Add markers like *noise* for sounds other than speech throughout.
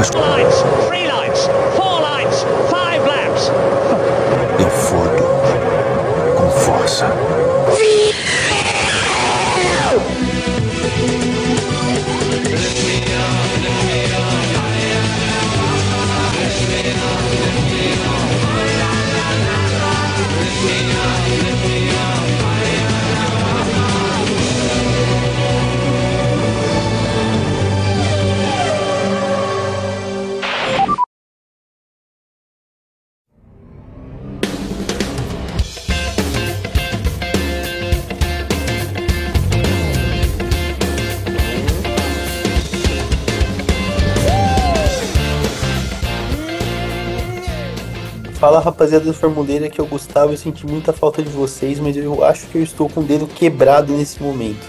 Moscú. Rapaziada do Formuleira que eu gostava, eu senti muita falta de vocês, mas eu acho que eu estou com o dedo quebrado nesse momento.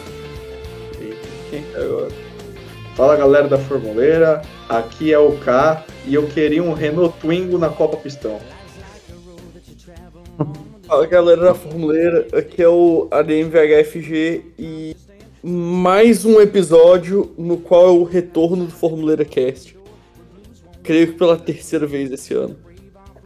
Fala galera da Formuleira, aqui é o K e eu queria um Renault Twingo na Copa Pistão. *laughs* Fala galera da Formuleira, aqui é o ADMVHFG e mais um episódio no qual é o retorno do Formuleira Cast. Creio que pela terceira vez esse ano.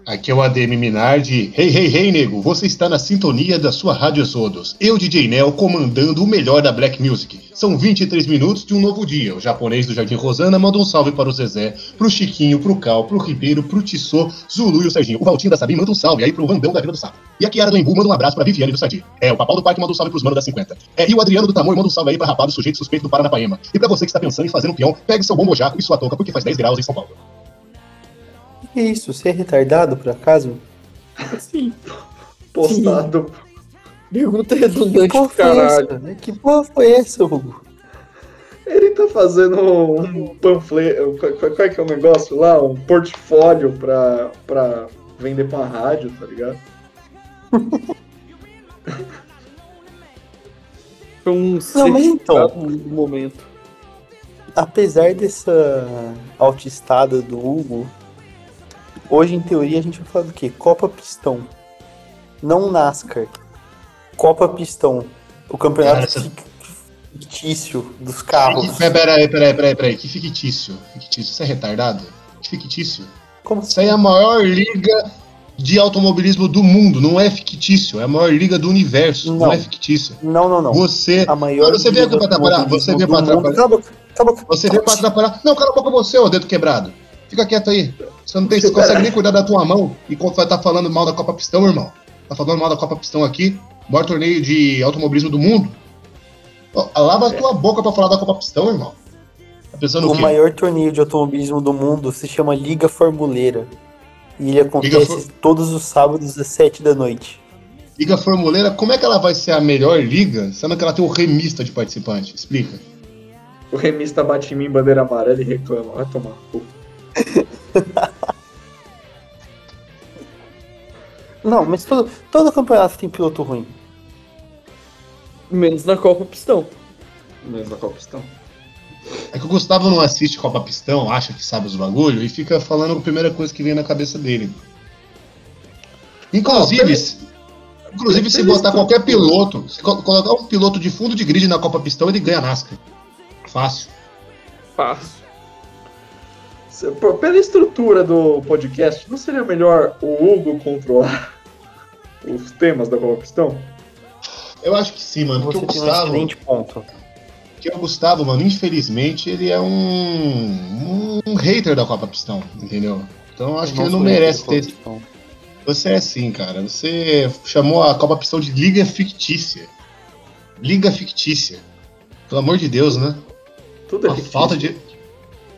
Aqui é o ADM Minardi. Hey, hey, hey, nego, você está na sintonia da sua Rádio Sodos. Eu, DJ Nel, comandando o melhor da Black Music. São 23 minutos de um novo dia. O japonês do Jardim Rosana manda um salve para o Zezé, pro Chiquinho, pro Cal, pro Ribeiro, pro Tissot, Zulu e o Serginho. O Valtinho da Sabim manda um salve aí pro Vandão da Vila do Sapo. E a Ara do Embu manda um abraço pra Viviane do Sadi. É, o Papal do Parque manda um salve pros manos da 50. É, e o Adriano do Tamoio manda um salve aí pra rapado sujeito suspeito do Paranapaema. E pra você que está pensando em fazer um peão, pegue seu bombo jaco e sua touca porque faz 10 graus em São Paulo. Que isso? Você é retardado por acaso? Sim. Postado. Pergunta Que redundante porra pro foi caralho. essa? Que porra foi essa, Hugo? Ele tá fazendo um panfleto. Qual, é que é o negócio lá? Um portfólio pra, pra vender pra rádio, tá ligado? *laughs* Foi um Não, mas então- momento. Apesar dessa autoestada do Hugo, hoje em teoria a gente vai falar do quê? Copa Pistão. Não NASCAR. Copa Pistão. O campeonato Cara, essa- fic- fictício dos carros. Peraí, peraí, peraí, peraí, peraí. Que fictício. Fictício. Você é retardado? Que fictício? Como Isso aí é a maior liga de automobilismo do mundo. Não é fictício. É a maior liga do universo. Não, Não. é fictício. Não, não, não. Você. A maior Você veio aqui pra atrapalhar. Você veio pra atrapalhar. Cala a boca, cala a boca. Você veio pra atrapalhar. Não, cala a boca você, ô dedo quebrado. Fica quieto aí. Você não tem, você consegue nem cuidar da tua mão enquanto vai estar falando mal da Copa Pistão, irmão. Tá falando mal da Copa Pistão aqui. Maior torneio de automobilismo do mundo. Ó, lava a tua boca pra falar da Copa Pistão, irmão. Tá pensando o, O quê? maior torneio de automobilismo do mundo se chama Liga Formuleira. E ele acontece For- todos os sábados às 7 da noite. Liga Formuleira, como é que ela vai ser a melhor liga, sendo que ela tem um remista de participante? Explica. O remista bate em mim, bandeira amarela e reclama. Vai tomar. cu. *laughs* Não, mas todo, todo campeonato tem piloto ruim. Menos na Copa Pistão. Menos na Copa Pistão. É que o Gustavo não assiste Copa Pistão, acha que sabe os bagulho e fica falando a primeira coisa que vem na cabeça dele. Inclusive, se- inclusive se botar qualquer piloto, se co- colocar um piloto de fundo de grid na Copa Pistão, ele ganha NASCAR. Fácil. Fácil. Pela estrutura do podcast, não seria melhor o Hugo controlar *laughs* os temas da Copa Pistão? Eu acho que sim, mano. Porque o um Gustavo, excelente ponto. porque o Gustavo, mano, infelizmente, ele é um, um hater da Copa Pistão, entendeu? Então eu acho que ele não eu merece ter. Você é assim, cara. Você chamou a Copa Pistão de Liga Fictícia. Liga Fictícia. Pelo amor de Deus, né? Tudo é A fictício. falta de.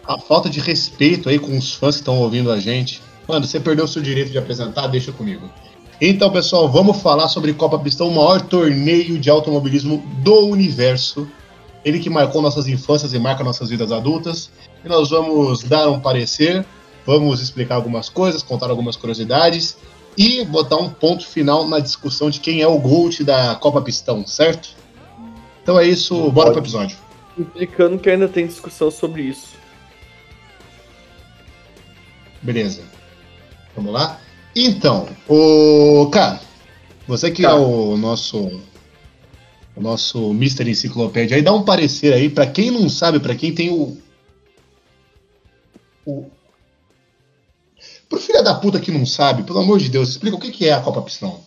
A falta de respeito aí com os fãs que estão ouvindo a gente. Mano, você perdeu o seu direito de apresentar, deixa comigo. Então, pessoal, vamos falar sobre Copa Pistão, o maior torneio de automobilismo do universo. Ele que marcou nossas infâncias e marca nossas vidas adultas. E nós vamos dar um parecer, vamos explicar algumas coisas, contar algumas curiosidades e botar um ponto final na discussão de quem é o GOAT da Copa Pistão, certo? Então é isso, bora pro episódio. Implicando que ainda tem discussão sobre isso. Beleza. Vamos lá? Então, o. Cara, você que é o nosso. O nosso Mr. Enciclopédia aí, dá um parecer aí, pra quem não sabe, pra quem tem o. O... Pro filho da puta que não sabe, pelo amor de Deus, explica o que que é a Copa Pistão.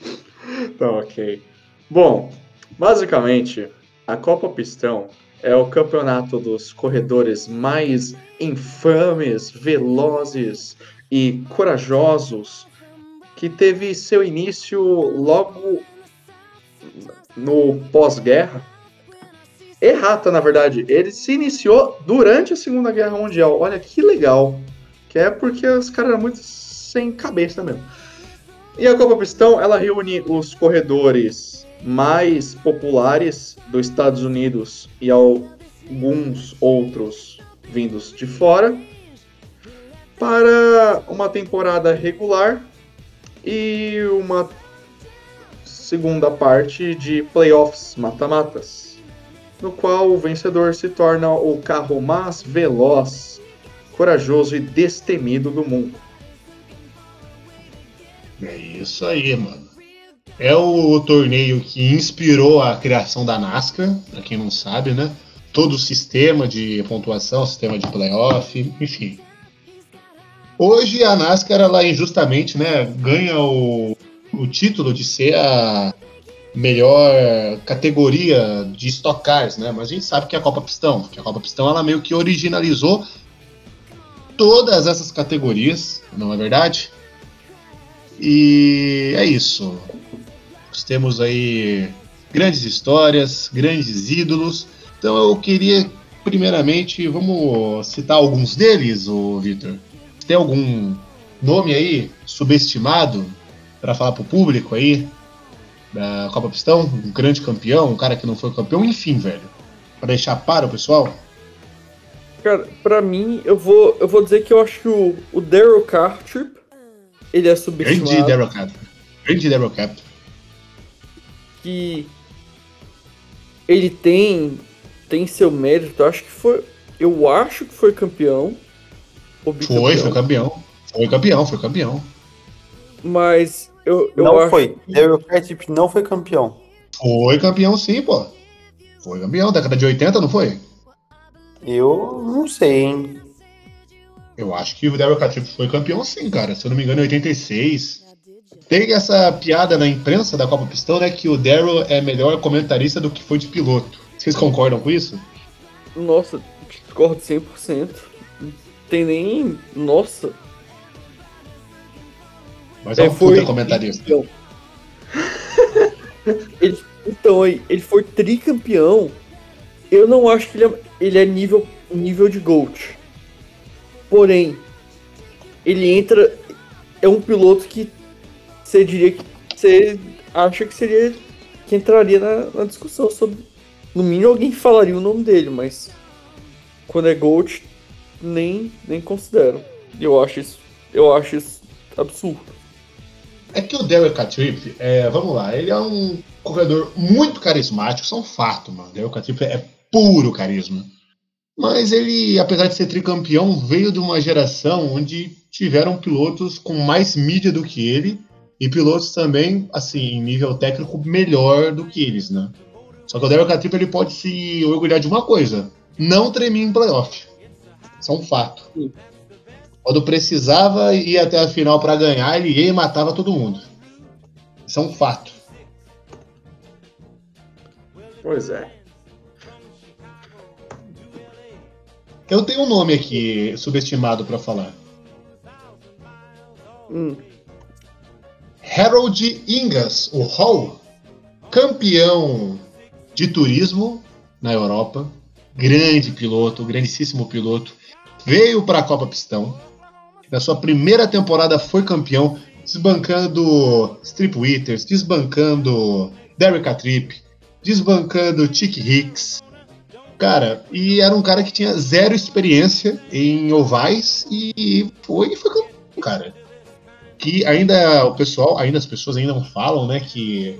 *laughs* Tá, ok. Bom, basicamente, a Copa Pistão é o campeonato dos corredores mais infames, velozes e corajosos que teve seu início logo no pós-guerra. Errata, na verdade. Ele se iniciou durante a Segunda Guerra Mundial. Olha que legal. Que é porque os caras eram muito sem cabeça mesmo. E a Copa Pistão, ela reúne os corredores mais populares dos Estados Unidos e alguns outros vindos de fora para uma temporada regular e uma segunda parte de playoffs mata-matas, no qual o vencedor se torna o carro mais veloz, corajoso e destemido do mundo. É isso aí, mano. É o torneio que inspirou a criação da NASCAR, pra quem não sabe, né? Todo o sistema de pontuação, sistema de playoff, enfim. Hoje a NASCAR, ela injustamente, né, ganha o, o título de ser a melhor categoria de Stock Cars, né? Mas a gente sabe que é a Copa Pistão, que a Copa Pistão ela meio que originalizou todas essas categorias, não é verdade? E é isso. Nós temos aí grandes histórias, grandes ídolos. Então eu queria, primeiramente, vamos citar alguns deles, o Vitor. Tem algum nome aí subestimado para falar pro público aí da Copa Pistão? Um grande campeão, um cara que não foi campeão, enfim, velho. Para deixar para o pessoal? Cara, pra mim, eu vou, eu vou dizer que eu acho que o, o Daryl Cartrip, ele é subestimado. Grande Daryl Cap. Grande Daryl Cap. Que ele tem tem seu mérito. Eu acho que foi, eu acho que foi campeão. Foi, foi campeão. Foi campeão, foi campeão. Mas eu, eu não acho foi. que- Cartip não foi campeão. Foi campeão sim, pô. Foi campeão, década de 80, não foi? Eu não sei, hein? Eu acho que o Daryl Catripo foi campeão sim, cara. Se eu não me engano, em 86. Tem essa piada na imprensa da Copa Pistão, né? Que o Daryl é melhor comentarista do que foi de piloto. Vocês concordam com isso? Nossa, discordo 100%. Não tem nem. Nossa. Mas é um puta comentarista. *laughs* Então, ele, então, aí, ele foi tricampeão. Eu não acho que ele é, ele é nível, nível de GOAT. Porém, ele entra. É um piloto que você diria que. Você acha que seria. que entraria na, na discussão sobre. No mínimo alguém falaria o nome dele, mas. Quando é GOAT, nem, nem considero. Eu acho isso. Eu acho isso absurdo. É que o Daryl Catrip, é, vamos lá, ele é um corredor muito carismático, isso é um fato, mano. O Daryl Catrip é puro carisma. Mas ele, apesar de ser tricampeão, veio de uma geração onde tiveram pilotos com mais mídia do que ele e pilotos também, assim, em nível técnico melhor do que eles, né? Só que o Daryl Catrip ele pode se orgulhar de uma coisa: não tremer em playoff. Isso é um fato. Quando precisava ir até a final para ganhar, ele ia e matava todo mundo. Isso é um fato. Pois é. Eu tenho um nome aqui subestimado para falar. Hum, Harold Ingas, o Hall, campeão de turismo na Europa, grande piloto, grandíssimo piloto, veio para a Copa Pistão. Na sua primeira temporada foi campeão, desbancando Strip Witters, desbancando Derek Catrip, desbancando Chick Hicks. Cara, e era um cara que tinha zero experiência em ovais e foi, foi campeão, cara que ainda o pessoal, ainda as pessoas ainda não falam, né, que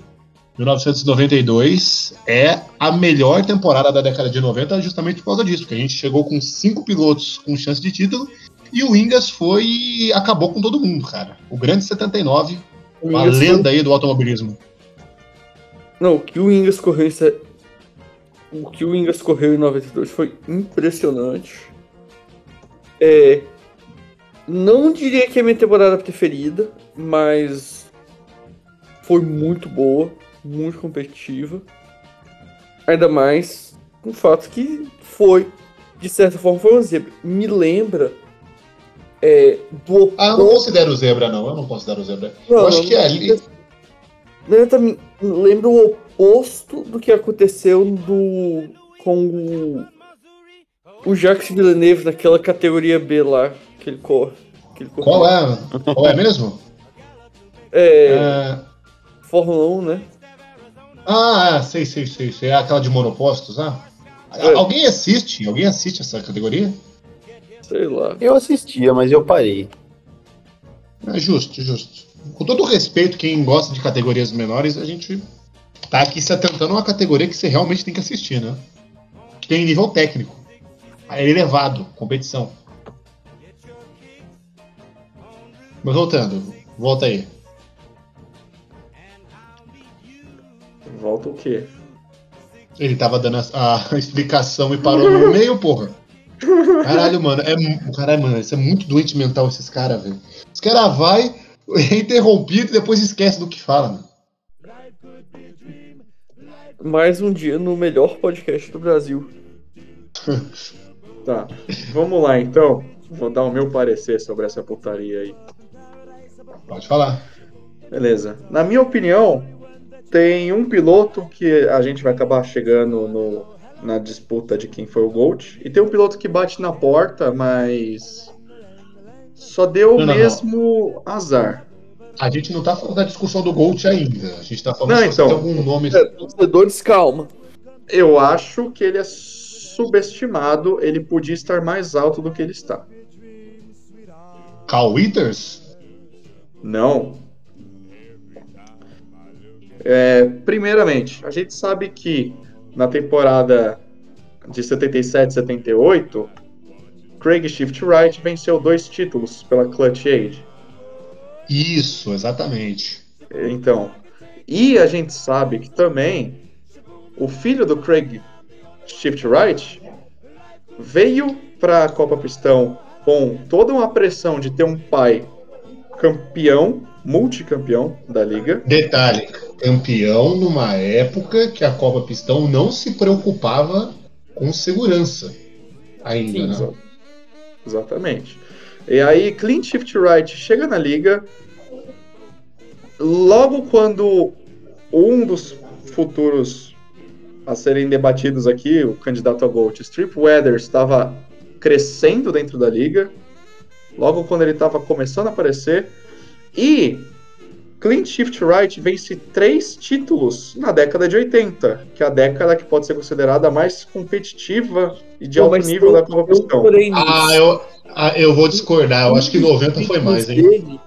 1992 é a melhor temporada da década de 90 justamente por causa disso, porque a gente chegou com cinco pilotos com chance de título e o Ingas foi acabou com todo mundo, cara. O grande 79, o uma lenda aí do automobilismo. Não, o que o Ingas correu em O que o Ingas correu em 92 foi impressionante. É, não diria que é minha temporada preferida, mas foi muito boa, muito competitiva. Ainda mais com o fato que foi, de certa forma, foi uma zebra. Me lembra é, do Ah, eu não considero zebra, não. Eu não considero zebra. Não, eu acho que é ali. Lembra, me lembra o oposto do que aconteceu do, com o, o Jacques Villeneuve naquela categoria B lá que ele corre. Que ele corre. Qual é? Qual é mesmo? É, É, Fórmula 1, né? Ah, é, sei, sei, sei, sei. É aquela de monopostos, ah? É. Alguém assiste? Alguém assiste essa categoria? Sei lá. Eu assistia, mas eu parei. É justo, justo. Com todo o respeito, quem gosta de categorias menores, a gente tá aqui se atentando a uma categoria que você realmente tem que assistir, né? Que tem nível técnico. É elevado, competição. Mas voltando, volta aí. Volta o quê? Ele tava dando a, a *laughs* explicação e parou no *laughs* meio, porra. Caralho, mano, é, caralho, mano, isso é muito doente mental esses caras, velho. Os caras vai, *laughs* é interrompido e depois esquece do que fala, mano. Mais um dia no melhor podcast do Brasil. Tá, vamos lá então. Vou dar o meu parecer sobre essa putaria aí. Pode falar. Beleza. Na minha opinião, tem um piloto que a gente vai acabar chegando no, na disputa de quem foi o Gold. E tem um piloto que bate na porta, mas só deu Não, não, mesmo azar. A gente não tá falando da discussão do Gold ainda. A gente tá falando Não, então. tem algum nome. É, torcedores, calma. Eu acho que ele é subestimado. Ele podia estar mais alto do que ele está. Cal Withers? Não. É, primeiramente, a gente sabe que na temporada de 77 78, Craig Shift Wright venceu dois títulos pela Clutch Age. Isso, exatamente. Então, e a gente sabe que também o filho do Craig Shift Wright veio para a Copa Pistão com toda uma pressão de ter um pai campeão, multicampeão da liga. Detalhe, campeão numa época que a Copa Pistão não se preocupava com segurança ainda, Sim, né? exa- Exatamente. E aí, Clint Shift Right chega na liga. Logo quando um dos futuros a serem debatidos aqui, o candidato a Gold, Strip Weather, estava crescendo dentro da liga. Logo quando ele estava começando a aparecer. E Clint Shift Right vence três títulos na década de 80, que é a década que pode ser considerada a mais competitiva e de Pô, alto nível tem- da nisso. Ah, eu, ah, eu vou discordar. Eu acho que 90 foi mais, hein? Dele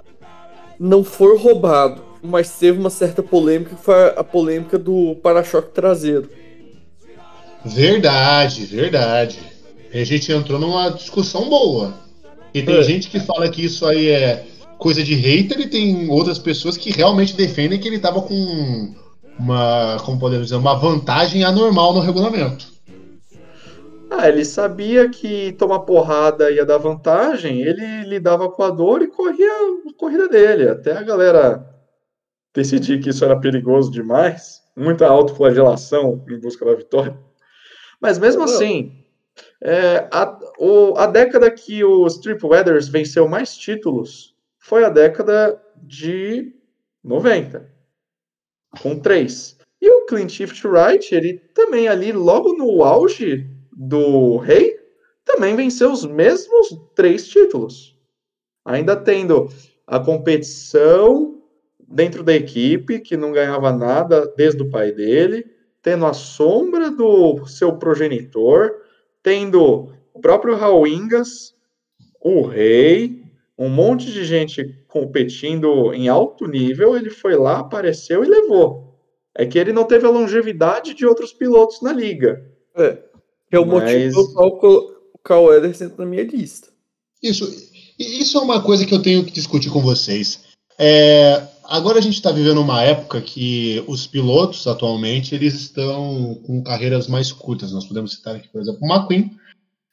Não foi roubado, mas teve uma certa polêmica, que foi a polêmica do para-choque traseiro. Verdade, verdade. A gente entrou numa discussão boa. E tem É. gente que fala que isso aí é coisa de hater e tem outras pessoas que realmente defendem que ele tava com uma, como podemos dizer, uma vantagem anormal no regulamento. Ah, ele sabia que tomar porrada ia dar vantagem, ele lidava com a dor e corria a corrida dele. Até a galera decidir que isso era perigoso demais, muita autoflagelação em busca da vitória. Mas mesmo Não. assim, é, a, o- a década que o Weathers venceu mais títulos foi a década de 90, com três. E o Clint Shift Wright, ele também ali, logo no auge do rei, também venceu os mesmos três títulos. Ainda tendo a competição dentro da equipe, que não ganhava nada desde o pai dele, tendo a sombra do seu progenitor, tendo o próprio Raul Ingas, o rei, um monte de gente competindo em alto nível, ele foi lá, apareceu e levou. É que ele não teve a longevidade de outros pilotos na liga. É. Que é o Mas- motivo pelo qual o Carl entra na minha lista. Isso, isso é uma coisa que eu tenho que discutir com vocês. É, agora a gente está vivendo uma época que os pilotos atualmente eles estão com carreiras mais curtas. Nós podemos citar aqui, por exemplo, o McQueen,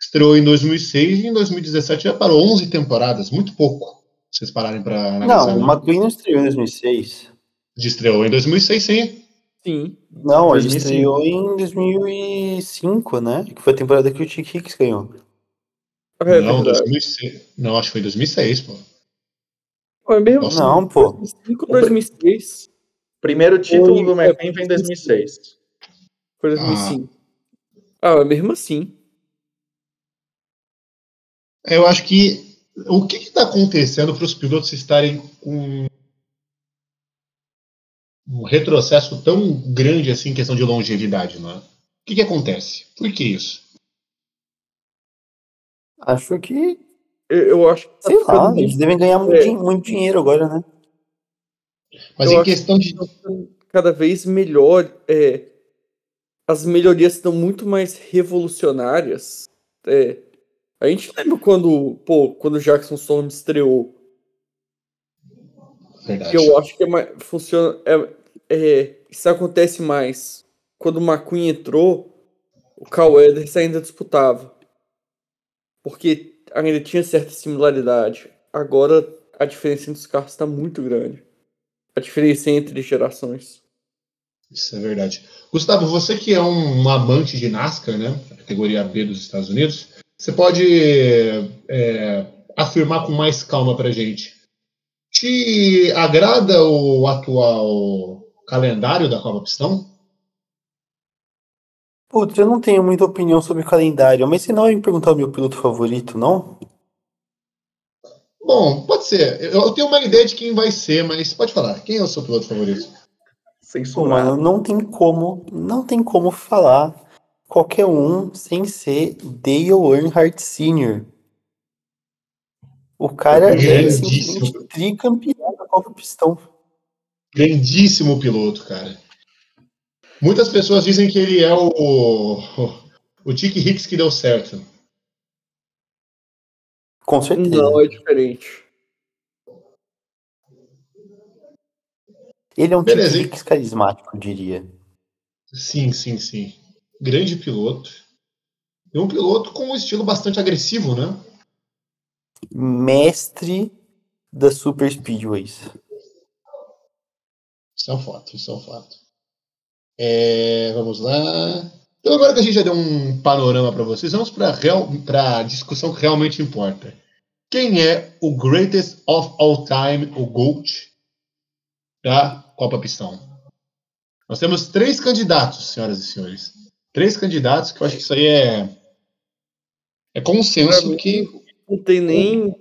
estreou em 2006 e em 2017 já parou 11 temporadas, muito pouco. Se vocês pararem para analisar. Não, o McQueen não estreou em 2006. De estreou em 2006, sim. Sim. Não, ele 2005. estreou em 2005, né? Que foi a temporada que o Chick Hicks ganhou. É não, verdade. 2006. Não, acho que foi 2006, pô. Foi mesmo? Nossa. Não, pô. 2005, 2006. Primeiro título Foi- do McQueen vem em 2006. Foi 2005. Ah, mas mesmo assim. Eu acho que o que está acontecendo para os pilotos estarem com um retrocesso tão grande assim em questão de longevidade, não é? O que, que acontece? Por que isso? Acho que, Eu, eu acho que tá sei lá, eles devem ganhar muito, É. muito dinheiro agora, né? Mas Eu em questão de. tá cada vez melhor. É, as melhorias estão muito mais revolucionárias. É, a gente lembra quando, pô, quando o Jackson Storm estreou. Verdade. que eu acho que é mais, funciona. É, é, isso acontece mais. Quando o McQueen entrou, o Cal Edwards ainda disputava. Porque ainda tinha certa similaridade. Agora a diferença entre os carros está muito grande. A diferença entre gerações. Isso é verdade. Gustavo, você que é um amante de NASCAR, né? Categoria B dos Estados Unidos, você pode é, afirmar com mais calma pra gente. Te agrada o atual calendário da Copa Pistão? Putz, eu não tenho muita opinião sobre o calendário, mas você não vai me perguntar o meu piloto favorito, não? Bom, pode ser. Eu tenho uma ideia de quem vai ser, mas pode falar. Quem é o seu piloto favorito? Pô, Censurado. mano, não tem como, não tem como falar qualquer um sem ser Dale Earnhardt Sr. O cara é simplesmente tricampeão da Copa Pistão. Grandíssimo piloto, cara. Muitas pessoas dizem que ele é o, o Dick Hicks que deu certo. Com certeza. Não, é diferente. Ele é um Beleza, hein? Chick carismático, eu diria. Sim, sim, sim. Grande piloto. E um piloto com um estilo bastante agressivo, né? Mestre das Super Speedways. Isso é um fato, isso é um fato. É, vamos lá. Então agora que a gente já deu um panorama para vocês, vamos para a discussão que realmente importa. Quem é o greatest of all time, o GOAT da Copa Pistão? Nós temos três candidatos, senhoras e senhores. Três candidatos que eu acho que isso aí é é consenso mim, que Não tem nem.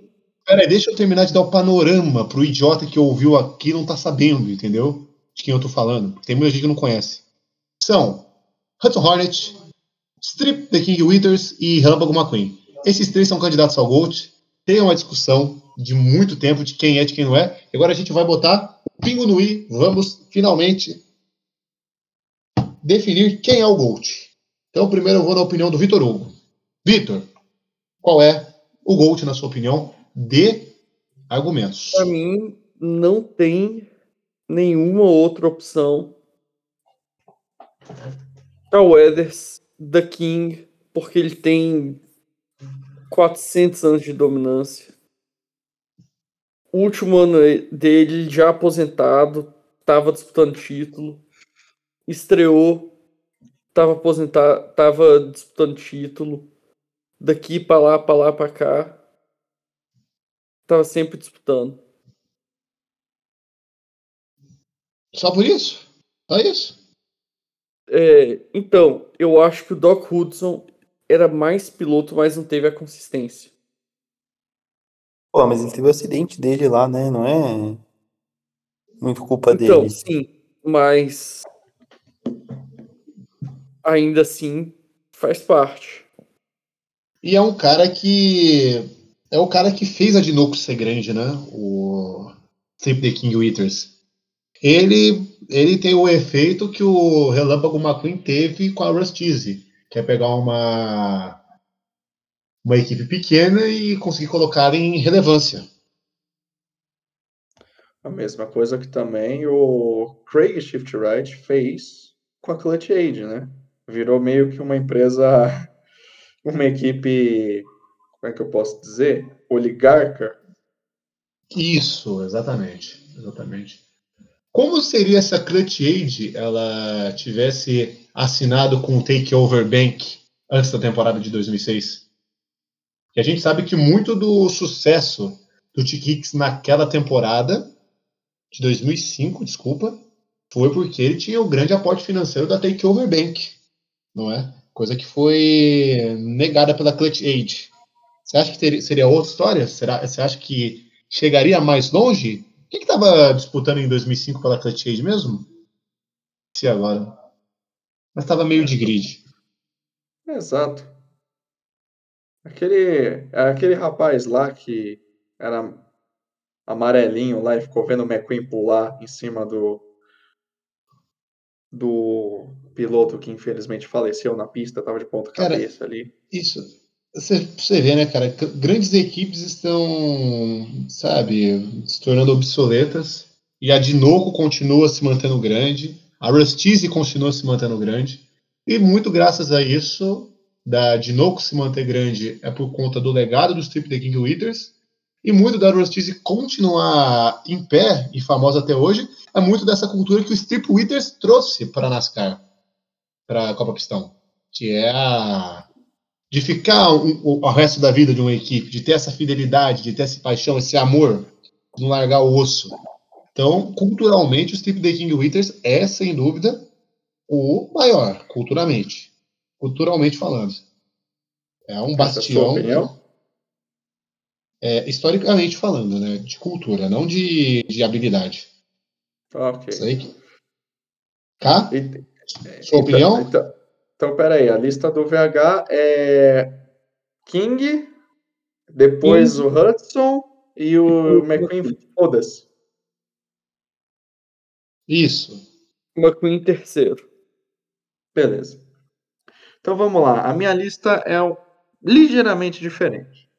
Peraí, deixa eu terminar de dar o panorama pro idiota que ouviu aqui e não tá sabendo, entendeu? De quem eu tô falando. Porque tem muita gente que não conhece. São Hudson Hornet, Strip The King Withers e Relâmpago McQueen. Esses três são candidatos ao GOAT. Tem uma discussão de muito tempo de quem é, de quem não é. Agora a gente vai botar o pingo no i. Vamos finalmente definir quem é o GOAT. Então, primeiro eu vou na opinião do Vitor Hugo. Vitor, qual é o GOAT, na sua opinião? Dê argumentos. Pra mim, não tem nenhuma outra opção. O Weathers, The King, porque ele tem 400 anos de dominância. O último ano dele, já aposentado, estava disputando título. Estreou, estava aposentado, estava disputando título. Daqui para lá, para lá, para cá. Tava sempre disputando. Só por isso? Só isso? É, então, eu acho que o Doc Hudson era mais piloto, mas não teve a consistência. Pô, mas ele teve o acidente dele lá, né? Não é muito culpa Então, dele. sim, mas ainda assim faz parte. E é um cara que. É o cara que fez a Dinoco ser grande, né? O Sleep the King Withers. Ele, ele tem o efeito que o Relâmpago McQueen teve com a Rustize, que é pegar uma uma equipe pequena e conseguir colocar em relevância. A mesma coisa que também o Craig Shiftwright fez com a Clutch Aid, né? Virou meio que uma empresa *laughs* uma equipe, como é que eu posso dizer? Oligarca. Isso, exatamente. Exatamente. Como seria se a Clutch Age ela tivesse assinado com o Takeover Bank antes da temporada de 2006? E a gente sabe que muito do sucesso do T-Kicks naquela temporada de 2005, desculpa, foi porque ele tinha o grande aporte financeiro da Takeover Bank, não é? Coisa que foi negada pela Clutch Age. Você acha que teria, seria outra história? Será, você acha que chegaria mais longe? Quem que estava disputando em 2005 pela Clutch Age mesmo? Se agora. Mas estava meio de grid. Exato. Aquele, aquele rapaz lá que era amarelinho lá e ficou vendo o McQueen pular em cima do do piloto que infelizmente faleceu na pista, tava de ponta Cara, cabeça ali. Isso. Você, você vê, né, cara? Grandes equipes estão, sabe, se tornando obsoletas. E a Dinoco continua se mantendo grande. A Rustize continua se mantendo grande. E muito graças a isso, da Dinoco se manter grande é por conta do legado dos Trip The King Withers. E muito da Rustize continuar em pé e famosa até hoje é muito dessa cultura que o Strip Withers trouxe para a NASCAR, para a Copa Pistão, que é a de ficar o, o, o resto da vida de uma equipe, de ter essa fidelidade, de ter essa paixão, esse amor, não largar o osso. Então, culturalmente, o Strip The King Withers é, sem dúvida, o maior, culturalmente. Culturalmente falando. É um Essa é a sua bastião. opinião? É, historicamente falando, né? De cultura, não de, de habilidade. Ok. Isso aí. que- Cá? E- Sua opinião? Então, então, peraí, a lista do VH é King, depois o Hudson e o McQueen, foda-se. Isso. McQueen terceiro. Beleza. Então vamos lá. A minha lista é ligeiramente diferente.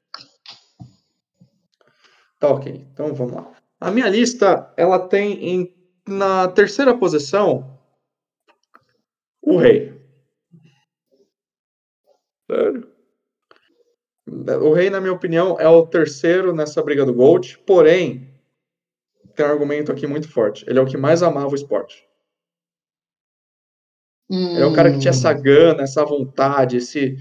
Tá ok. Então vamos lá. A minha lista ela tem em, na terceira posição o rei. Sério? O rei, na minha opinião, é o terceiro nessa briga do Gold. Porém, tem um argumento aqui muito forte. Ele é o que mais amava o esporte. Ele é o cara que tinha essa gana, essa vontade, esse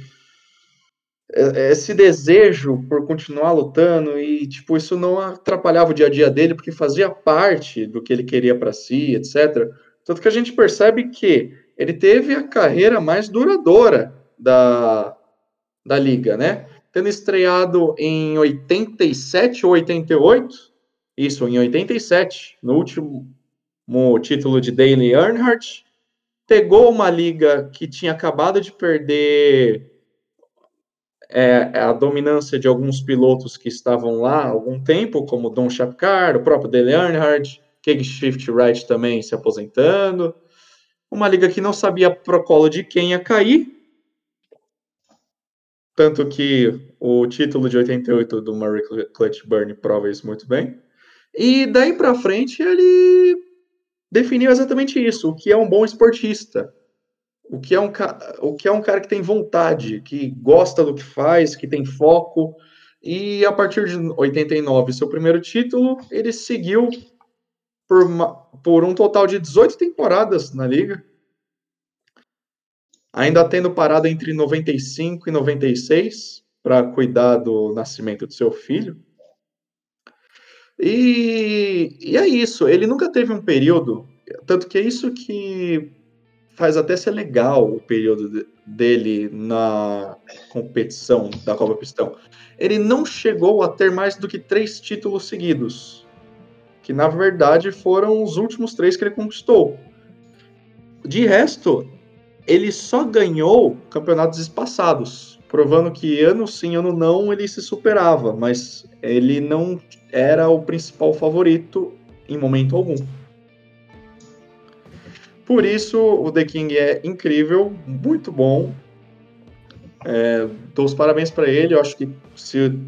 é- esse desejo por continuar lutando e tipo isso não atrapalhava o dia a dia dele porque fazia parte do que ele queria para si, etc. Tanto que a gente percebe que ele teve a carreira mais duradoura da, da liga, né? Tendo estreado em 87 ou 88, isso, em 87, no último título de Dale Earnhardt, pegou uma liga que tinha acabado de perder é, a dominância de alguns pilotos que estavam lá há algum tempo, como Don Shapkar, o próprio Dale Earnhardt, Keg Shift Wright também se aposentando. Uma liga que não sabia pro colo de quem ia cair. Tanto que o título de 88 do Murray Clutch Burn prova isso muito bem. E daí para frente ele definiu exatamente isso, o que é um bom esportista. O que, é um, o que é um cara que tem vontade, que gosta do que faz, que tem foco. E a partir de 89, seu primeiro título, ele seguiu por, uma- por um total de 18 temporadas na liga. Ainda tendo parado entre 95 e 96 para cuidar do nascimento do seu filho. E, e é isso, ele nunca teve um período, tanto que é isso que faz até ser legal o período de- dele na competição da Copa Pistão. Ele não chegou a ter mais do que três títulos seguidos, que na verdade foram os últimos três que ele conquistou. De resto, ele só ganhou campeonatos espaçados, provando que ano sim, ano não, ele se superava, mas ele não era o principal favorito em momento algum. Por isso, o The King é incrível, muito bom. É, dou os parabéns para ele. Eu acho que se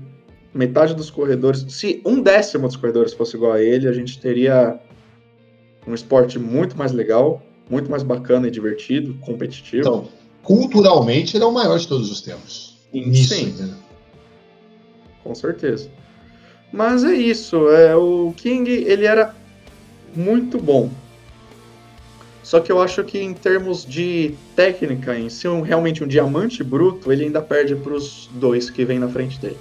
metade dos corredores, se um décimo dos corredores fosse igual a ele, a gente teria um esporte muito mais legal, muito mais bacana e divertido, competitivo. Então, culturalmente, ele é o maior de todos os tempos. nisso. Sim. entendeu? Com certeza. Mas é isso. É, o King, ele era muito bom. Só que eu acho que em termos de técnica, em ser um- realmente um diamante bruto, ele ainda perde para os dois que vêm na frente dele.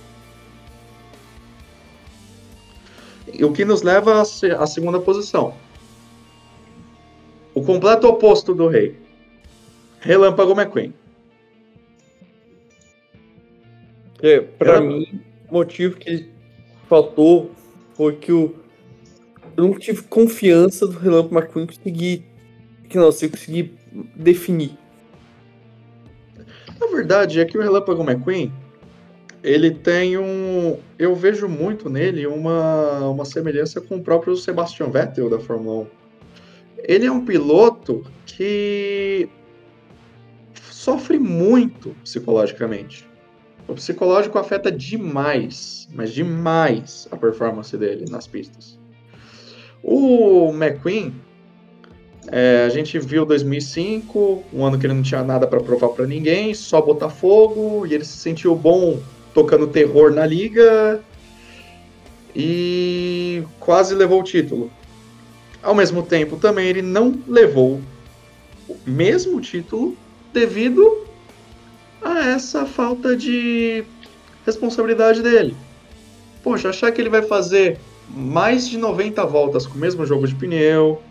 O que nos leva à segunda posição. O completo oposto do rei. Relâmpago McQueen. É, pra mim, o motivo que faltou foi que o, eu não tive confiança do Relâmpago McQueen conseguir. Que não, se eu conseguir definir. A verdade é que o Relâmpago McQueen, ele tem um. Eu vejo muito nele uma, uma semelhança com o próprio Sebastian Vettel da Fórmula 1. Ele é um piloto que sofre muito psicologicamente. O psicológico afeta demais, mas demais a performance dele nas pistas. O McQueen, é, a gente viu 2005, um ano que ele não tinha nada para provar para ninguém, só botar fogo, e ele se sentiu bom tocando terror na liga e quase levou o título. Ao mesmo tempo, também ele não levou o mesmo título devido a essa falta de responsabilidade dele. Poxa, achar que ele vai fazer mais de 90 voltas com o mesmo jogo de pneu,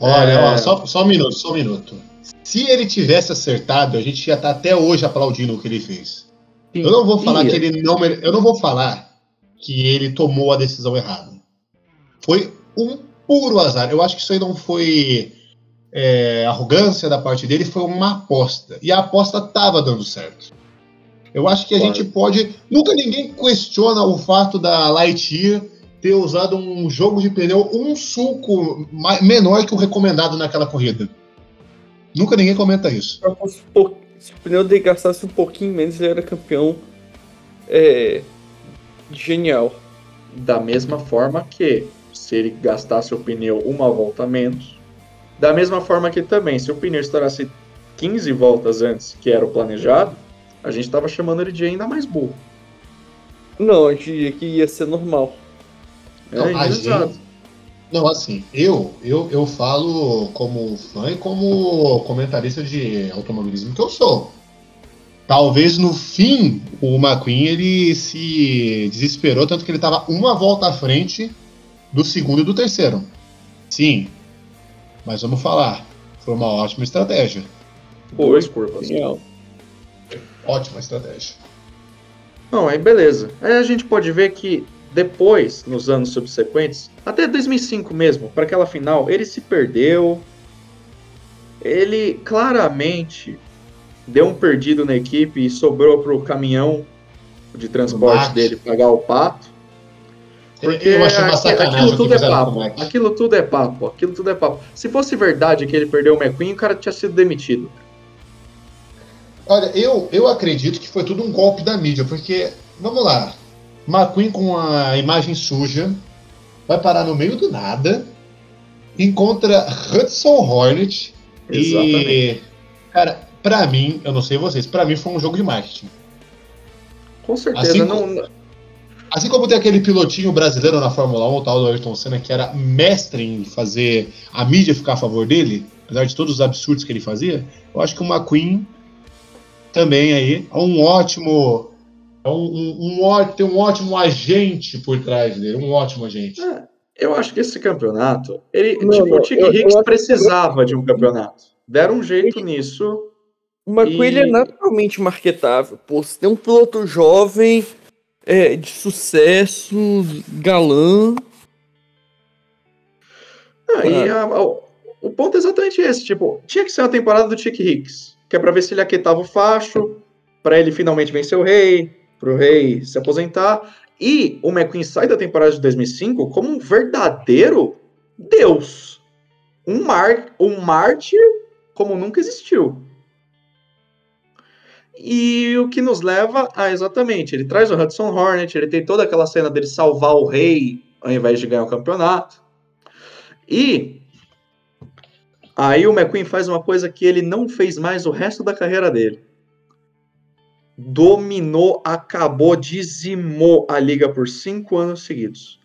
Olha, É. ó, só, só um minuto, só um minuto. Se ele tivesse acertado, a gente ia estar até hoje aplaudindo o que ele fez. Eu não vou falar Ia. que ele não mere- eu não vou falar que ele tomou a decisão errada. Foi um puro azar. Eu acho que isso aí não foi é, arrogância da parte dele, foi uma aposta. E a aposta estava dando certo. Eu acho que a Claro. gente pode. Nunca ninguém questiona o fato da Lightyear ter usado um jogo de pneu um sulco ma- menor que o recomendado naquela corrida. Nunca ninguém comenta isso. Se um o pneu dele gastasse um pouquinho menos, ele era campeão. É. Genial. Da mesma forma que se ele gastasse o pneu uma volta a menos, da mesma forma que também, se o pneu estourasse 15 voltas antes, que era o planejado, a gente estava chamando ele de ainda mais burro. Não, eu diria que ia ser normal. Não, é a gente- Não, assim, eu, eu, eu falo como fã e como comentarista de automobilismo que eu sou. Talvez no fim o McQueen ele se desesperou, tanto que ele estava uma volta à frente do segundo e do terceiro. Sim, mas vamos falar, foi uma ótima estratégia. Duas curvas. Genial. Ótima estratégia. Não, aí beleza. Aí a gente pode ver que depois, nos anos subsequentes, até 2005 mesmo, para aquela final, ele se perdeu. Ele claramente deu um perdido na equipe e sobrou pro caminhão de transporte dele pagar o pato. Porque eu achei uma sacanagem aquilo tudo é papo. Aquilo tudo é papo. Aquilo tudo é papo. Se fosse verdade que ele perdeu o McQueen, o cara tinha sido demitido. Olha, eu, eu acredito que foi tudo um golpe da mídia, porque, vamos lá, McQueen com a imagem suja vai parar no meio do nada, encontra Hudson Hornet e, Exatamente. cara, pra mim, eu não sei vocês, pra mim foi um jogo de marketing. Com certeza. Assim não, Assim como tem aquele pilotinho brasileiro na Fórmula 1, o tal do Ayrton Senna, que era mestre em fazer a mídia ficar a favor dele, apesar de todos os absurdos que ele fazia, eu acho que o McQueen também aí é um ótimo. É um, um, um tem um ótimo agente por trás dele, um ótimo agente. É, eu acho que esse campeonato, ele, Não, tipo, não, o eu- eu Hicks acho que- precisava de um campeonato. Deram um jeito nisso. O McQueen é E- naturalmente marketável. Pô, você tem um piloto jovem, é, de sucesso, galã. Ah, e a- a- o ponto é exatamente esse, tipo, tinha que ser uma temporada do Chick Hicks, que é pra ver se ele aquietava o facho, pra ele finalmente vencer o rei, pro rei se aposentar. E o McQueen sai da temporada de 2005 como um verdadeiro deus. Um, mar, um mártir como nunca existiu. E o que nos leva a exatamente, ele traz o Hudson Hornet, ele tem toda aquela cena dele salvar o rei ao invés de ganhar o campeonato. E aí o McQueen faz uma coisa que ele não fez mais o resto da carreira dele. dominou, acabou, dizimou a liga por cinco anos seguidos.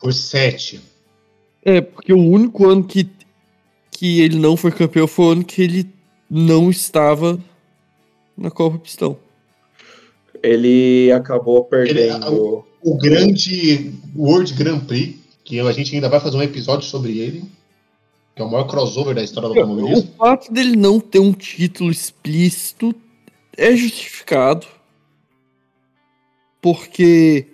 Por sete. É, porque o único ano que, que ele não foi campeão foi o ano que ele não estava na Copa Pistão. Ele acabou perdendo. O grande World Grand Prix, que a gente ainda vai fazer um episódio sobre ele, que é o maior crossover da história do O automobilismo. fato dele não ter um título explícito é justificado. Porque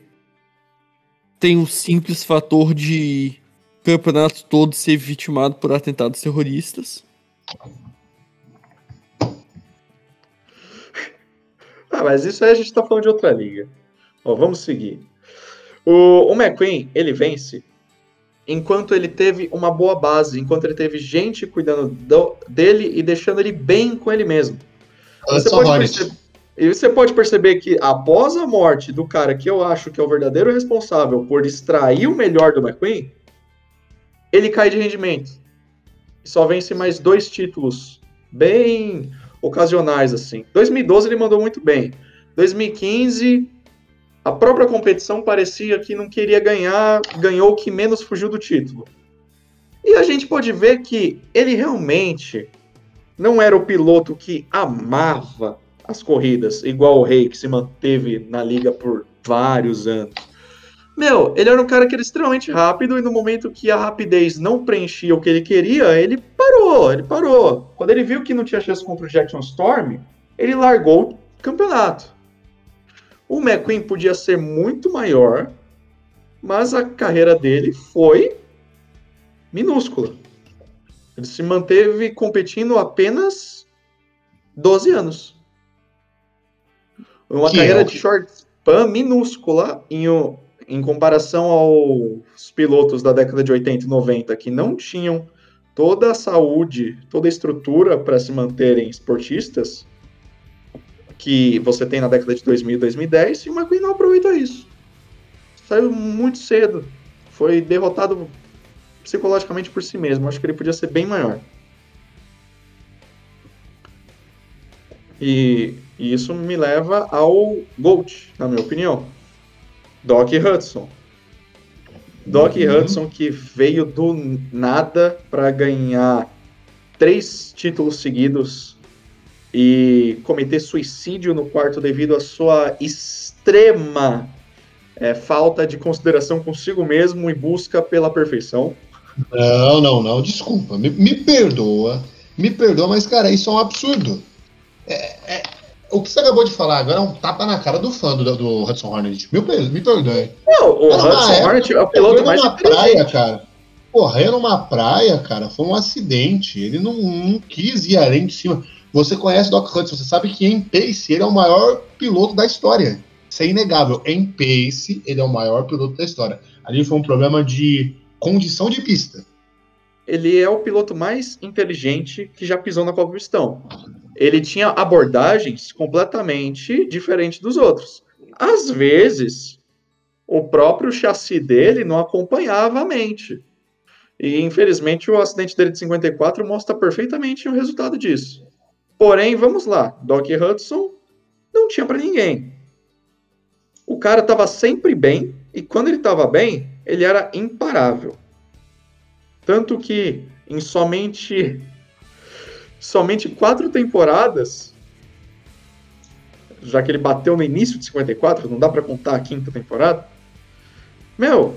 tem o simples fator de o campeonato todo ser vitimado por atentados terroristas. Ah, mas isso aí a gente tá falando de outra liga. Ó, vamos seguir. O, o McQueen, ele vence enquanto ele teve uma boa base, enquanto ele teve gente cuidando do- dele e deixando ele bem com ele mesmo. Você Hudson pode, perceber, e você pode perceber que após a morte do cara que eu acho que é o verdadeiro responsável por extrair o melhor do McQueen, ele cai de rendimento. Só vence mais dois títulos bem ocasionais assim. 2012 ele mandou muito bem. 2015 a própria competição parecia que não queria ganhar, ganhou o que menos fugiu do título. E a gente pode ver que ele realmente não era o piloto que amava as corridas, igual o Rei, que se manteve na liga por vários anos. Meu, ele era um cara que era extremamente rápido e no momento que a rapidez não preenchia o que ele queria, ele parou, ele parou. Quando ele viu que não tinha chance contra o Jackson Storm, ele largou o campeonato. O McQueen podia ser muito maior, mas a carreira dele foi minúscula. Ele se manteve competindo apenas 12 anos. Uma Que carreira é de short span minúscula em, o- em comparação aos pilotos da década de 80 e 90 que não tinham toda a saúde, toda a estrutura para se manterem esportistas que você tem na década de 2000 e 2010 e o McQueen não aproveitou isso. Saiu muito cedo. Foi derrotado psicologicamente por si mesmo. Acho que ele podia ser bem maior. E, e isso me leva ao GOAT, na minha opinião. Doc Hudson. Doc Uhum. Hudson que veio do nada para ganhar três títulos seguidos e cometer suicídio no quarto devido à sua extrema é, falta de consideração consigo mesmo e busca pela perfeição. Não, não, não, desculpa. Me, me perdoa. Me perdoa, mas, cara, isso é um absurdo. É- é- o que você acabou de falar agora é um tapa na cara do fã do, do Hudson Hornet. Me, me perdoe. Não, o Mas, Hudson é, Hornet é o piloto mais numa praia, cara. Ia numa praia, cara, foi um acidente. Ele não, não quis ir além de cima. Você conhece o Doc Hudson, você sabe que em Pace ele é o maior piloto da história. Isso é inegável. Em Pace, ele é o maior piloto da história. Ali foi um problema de condição de pista. ele é o piloto mais inteligente que já pisou na Copa Pistão. Ele tinha abordagens completamente diferentes dos outros. Às vezes, o próprio chassi dele não acompanhava a mente. E, infelizmente, o acidente dele de 54 mostra perfeitamente o resultado disso. Porém, vamos lá, Doc Hudson não tinha para ninguém. O cara estava sempre bem, e quando ele estava bem, ele era imparável. Tanto que em somente somente quatro temporadas, já que ele bateu no início de 54, não dá pra contar a quinta temporada. Meu,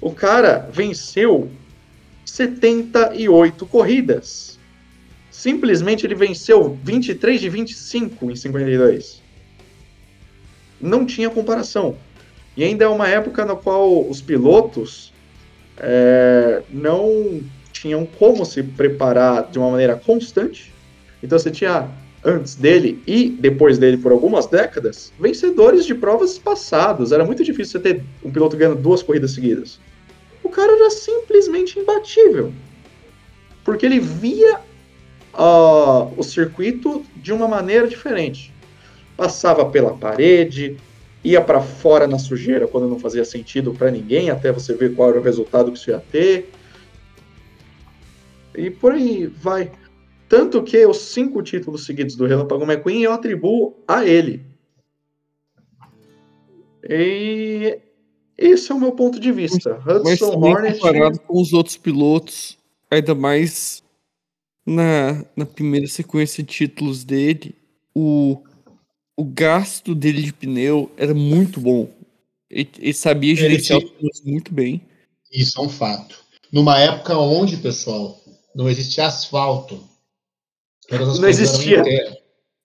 o cara venceu 78 corridas. Simplesmente ele venceu 23 de 25 em 52. Não tinha comparação. E ainda é uma época na qual os pilotos é, não tinham como se preparar de uma maneira constante. Então você tinha antes dele e depois dele por algumas décadas vencedores de provas passadas. Era muito difícil você ter um piloto ganhando duas corridas seguidas. O cara era simplesmente imbatível. Porque ele via ah, o circuito de uma maneira diferente. Passava pela parede, ia para fora na sujeira quando não fazia sentido para ninguém, até você ver qual era o resultado que isso ia ter. E por aí vai. Tanto que os cinco títulos seguidos do Relâmpago McQueen eu atribuo a ele. E esse é o meu ponto de vista. Hudson Hornet. comparado com os outros pilotos, ainda mais na, na primeira sequência de títulos dele, o, o gasto dele de pneu era muito bom. Ele, ele sabia gerenciar os pneus muito bem. Isso é um fato. Numa época onde, pessoal, não existia asfalto. Não existia.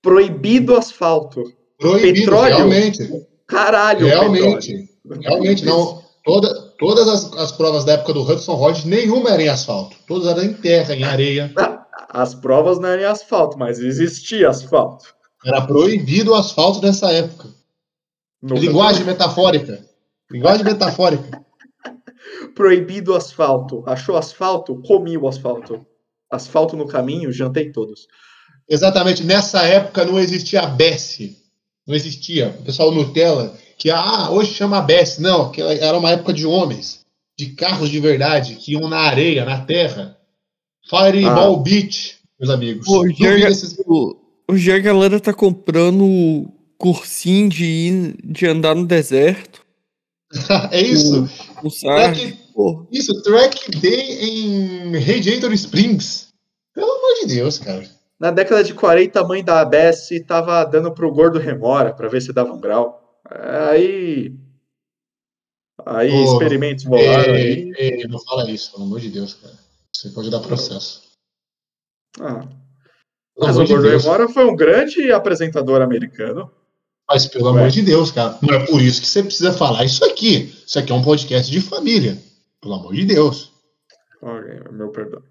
Proibido asfalto. Proibido, Petróleo? realmente. Caralho, petróleo. Realmente. Realmente, não. Toda, todas as, as provas da época do Hudson Hornet, nenhuma era em asfalto. Todas eram em terra, em areia. *laughs* As provas não eram em asfalto, mas existia asfalto. Era proibido o asfalto nessa época. No- Linguagem metafórica. Linguagem metafórica. Proibido o asfalto. Achou asfalto? Comi o asfalto. Asfalto no caminho, jantei todos. Exatamente. Nessa época não existia a BES. Não existia. O pessoal Nutella, que ah, hoje chama BES. Não, que era uma época de homens, de carros de verdade, que iam na areia, na terra. Fireball Beach, meus amigos. Pô, Duvido já- esses- O- Hoje a galera tá comprando cursinho de, ir, de andar no deserto. *laughs* é isso. O SAR. Track, Pô, isso, Track Day em Radiator Springs. Pelo amor de Deus, cara. Na década de 40, a mãe da ABS tava dando pro gordo remora pra ver se dava um grau. Aí. Aí experimentos rolaram aí. Ei, ei, não fala isso, pelo amor de Deus, cara. Você pode dar processo. Ah, Pelo mas o de gordo Deus. remora foi um grande apresentador americano. Mas pelo amor de Deus, cara. Não é por isso que você precisa falar isso aqui. Isso aqui é um podcast de família. Pelo amor de Deus. Ok, meu perdão.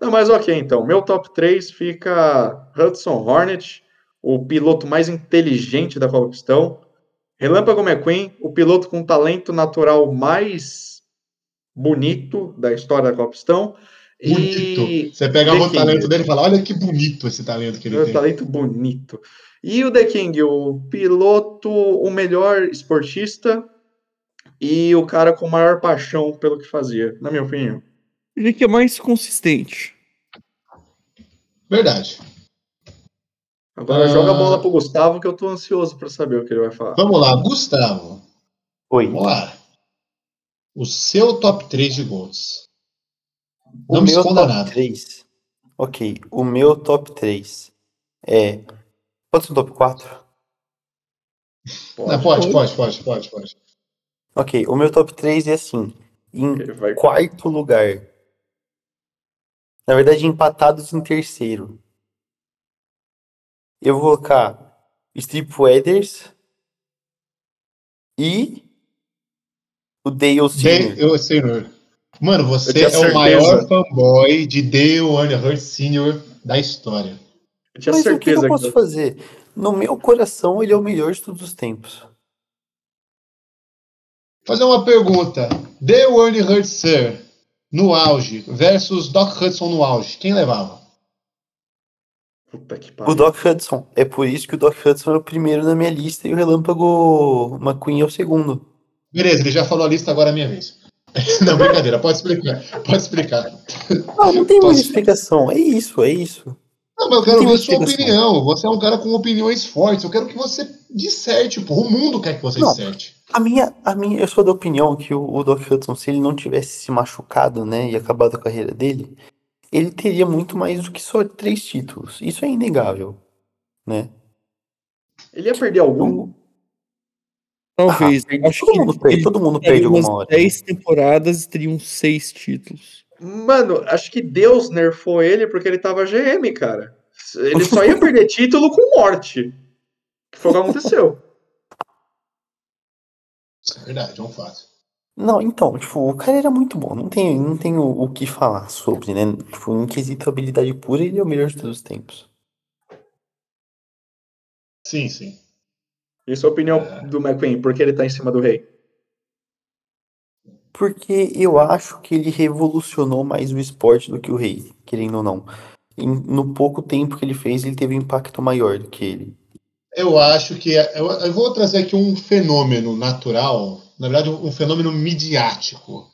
Não, mas ok, então. Meu top 3 fica Hudson Hornet, o piloto mais inteligente da Copa Pistão. Relâmpago McQueen, o piloto com talento natural mais bonito da história da Copa Pistão. Bonito. E Você pegava The o talento dele e fala: olha que bonito esse talento que ele Meu tem. talento bonito. E o The King, o piloto, o melhor esportista e o cara com maior paixão pelo que fazia, na minha opinião. ele que é mais consistente. Verdade. Agora Ah. joga a bola pro Gustavo, que eu tô ansioso pra saber o que ele vai falar. Vamos lá, Gustavo. Oi. Vamos lá. O seu top 3 de gols. O Não me meu esconda top nada. 3. Ok, o meu top 3 é. Pode ser um top 4? Não, pode, pode, pode, pode, pode. Ok, o meu top 3 é assim. Em Ele vai- quarto lugar. Na verdade, empatados em terceiro. Eu vou colocar Strip Weathers e o Dale Senior. De, eu, senhor. Mano, Eu você tinha é o certeza. maior fanboy de Dale Earnhardt Sr. da história. Eu tinha Mas o que certeza eu posso fazer? No meu coração, ele é o melhor de todos os tempos. Fazer uma pergunta. Dale Earnhardt Sr. no auge versus Doc Hudson no auge. Quem levava? Puta que O pariu. Doc Hudson. É por isso que o Doc Hudson é o primeiro na minha lista e o Relâmpago McQueen é o segundo. Beleza, ele já falou a lista, agora é minha vez. *laughs* Não, brincadeira, pode explicar. Pode explicar. Não, não tem muita explicação. É isso, é isso. Não, mas eu quero ver sua opinião. Você é um cara com opiniões fortes. Eu quero que você disserte, pô. O mundo quer que você Não. disserte. A minha, a minha, eu sou da opinião que o, o Doc Hudson, se ele não tivesse se machucado, né, e acabado a carreira dele, ele teria muito mais do que só três títulos. Isso é inegável, né? Ele ia perder algum? Então, Talvez. ah, acho todo que mundo perde, ele todo mundo teria perde alguma hora. 10 temporadas e teriam seis títulos. Mano, acho que Deus nerfou ele porque ele tava GM, cara. Ele só ia *laughs* perder título com morte. Que foi o que aconteceu. É verdade, é um fato. Não, então, tipo, o cara era muito bom. Não tem, não tem o, o que falar sobre, né? Tipo, em quesito habilidade pura, ele é o melhor de todos os tempos. Sim, sim. Isso é a opinião do McQueen, porque ele tá em cima do rei. Porque eu acho que ele revolucionou mais o esporte do que o rei, querendo ou não. Em- no pouco tempo que ele fez, ele teve um impacto maior do que ele. Eu acho que. é- Eu, eu vou trazer aqui um fenômeno natural, na verdade, um fenômeno midiático.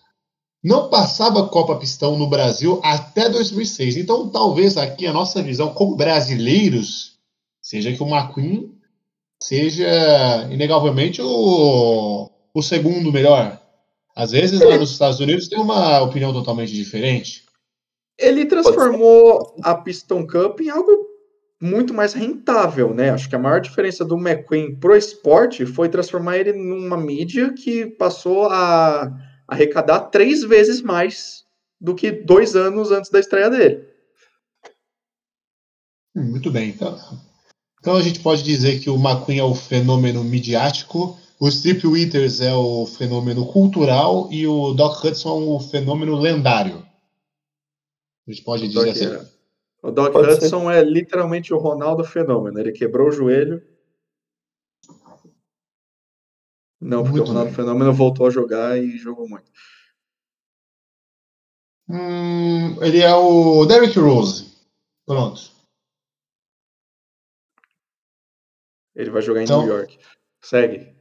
Não passava Copa Pistão no Brasil até 2006. Então, talvez aqui a nossa visão como brasileiros seja que o McQueen seja inegavelmente o, o segundo melhor. Às vezes lá nos Estados Unidos tem uma opinião totalmente diferente. Ele transformou a Piston Cup em algo muito mais rentável, né? Acho que a maior diferença do McQueen pro esporte foi transformar ele numa mídia que passou a arrecadar três vezes mais do que dois anos antes da estreia dele. Muito bem, então. Então a gente pode dizer que o McQueen é o fenômeno midiático, o Strip Withers é o fenômeno cultural e o Doc Hudson o fenômeno lendário. A gente pode dizer assim. O Doc Pode ser. Hudson é literalmente o Ronaldo fenômeno. Ele quebrou o joelho. Não, porque Muito o Ronaldo bem. Fenômeno voltou a jogar e jogou muito. Hum, ele é o Derrick Rose. Pronto. Ele vai jogar em Então- New York. Segue.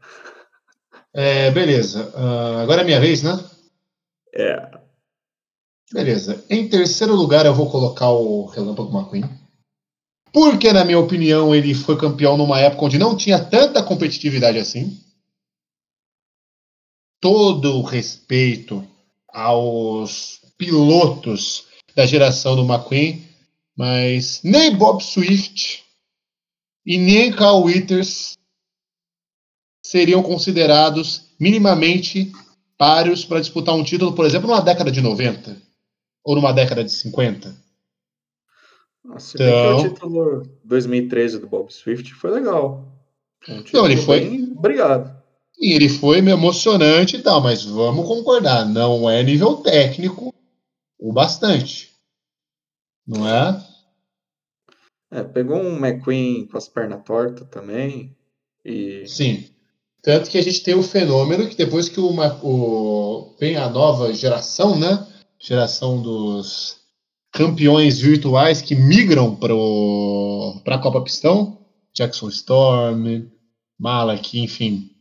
É, beleza. Ah, agora é minha vez, né? É. Beleza. Em terceiro lugar, eu vou colocar o Relâmpago McQueen. Porque, na minha opinião, ele foi campeão numa época onde não tinha tanta competitividade assim. Todo o respeito aos pilotos da geração do McQueen, mas nem Bob Swift e nem Carl Withers seriam considerados minimamente páreos para disputar um título, por exemplo, numa década de 90 ou numa década de 50. Se bem que Então- o título 2013 do Bob Swift foi legal. Um Não, ele foi- bem- Obrigado. E ele foi meio emocionante e tal, mas vamos concordar, não é nível técnico o bastante. Não é? É, pegou um McQueen com as pernas tortas também. E Sim. Tanto que a gente tem o fenômeno que depois que o, Ma- o- vem a nova geração, né? Geração dos campeões virtuais que migram para a Copa Pistão, Jackson Storm, Malak, enfim,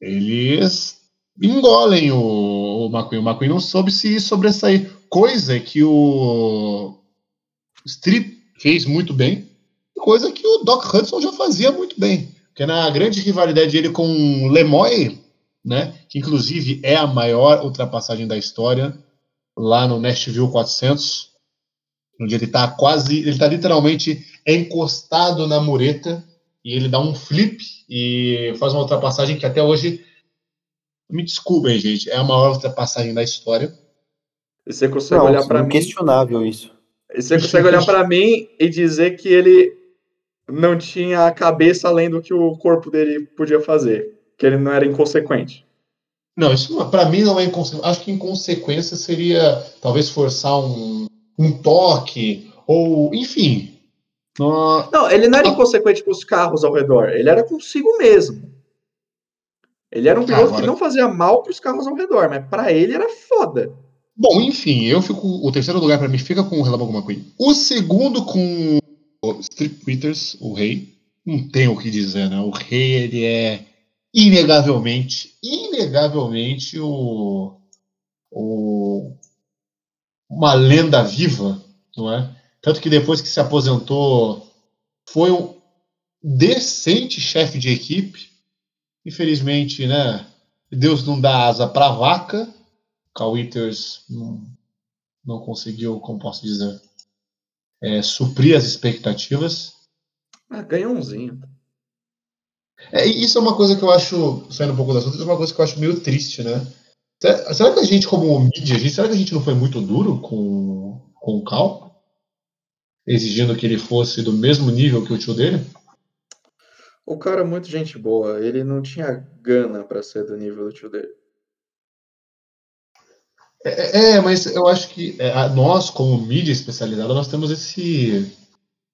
eles engolem o, o McQueen. O McQueen não soube se sobressair, coisa que o Strip fez muito bem, coisa que o Doc Hudson já fazia muito bem. Porque na grande rivalidade dele com o Lemoy, né, que inclusive é a maior ultrapassagem da história, lá no Nashville 400, onde ele está quase, ele está literalmente encostado na mureta e ele dá um flip e faz uma ultrapassagem que até hoje, me desculpem, gente, é a maior ultrapassagem da história. e você consegue Não, olhar para mim. inquestionável isso. E você consegue olhar para mim e dizer que ele não tinha a cabeça além do que o corpo dele podia fazer. Que ele não era inconsequente. Não, isso para mim não é inconsequência. Acho que inconsequência seria talvez forçar um, um toque, ou enfim. Não- Não, ele não era inconsequente com os carros ao redor. Ele era consigo mesmo. Ele era um piloto Agora- que não fazia mal para os carros ao redor, mas para ele era foda. Bom, enfim, eu fico. O terceiro lugar para mim fica com o Relâmpago McQueen. O segundo com o Strip Peters, o rei. Não tem o que dizer, né? O rei, ele é inegavelmente, inegavelmente o, o uma lenda viva, não é? Tanto que depois que se aposentou, foi um decente chefe de equipe. Infelizmente, né? Deus não dá asa para vaca. Carl Withers não, não conseguiu, como posso dizer, é, suprir as expectativas. Ah, ganhou umzinho. É, isso é uma coisa que eu acho, saindo um pouco das outras, é uma coisa que eu acho meio triste, né? Será, que a gente, como mídia, será que a gente não foi muito duro com, com o Cal? Exigindo que ele fosse do mesmo nível que o tio dele? O cara é muito gente boa. Ele não tinha gana para ser do nível do tio dele. É, é, mas eu acho que é, a- nós, como mídia especializada, nós temos esse,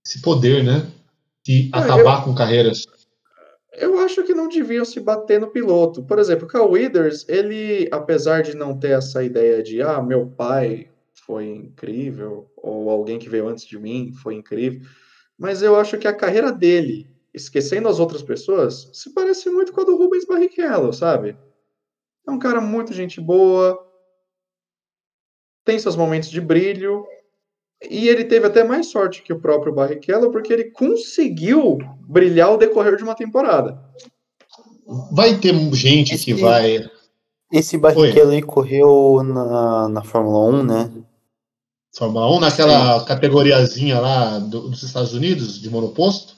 esse poder, né? De Ah, acabar com carreiras. Eu acho que não deviam se bater no piloto. Por exemplo, o Carl Withers, ele, apesar de não ter essa ideia de, ah, meu pai foi incrível, ou alguém que veio antes de mim foi incrível, mas eu acho que a carreira dele, esquecendo as outras pessoas, se parece muito com a do Rubens Barrichello, sabe? É um cara muito gente boa, tem seus momentos de brilho. E ele teve até mais sorte que o próprio Barrichello, porque ele conseguiu brilhar ao decorrer de uma temporada. Vai ter gente que Esse- vai. Esse Barrichello aí correu na, na Fórmula 1, né? Fórmula 1 naquela categoriazinha lá do- dos Estados Unidos, de monoposto.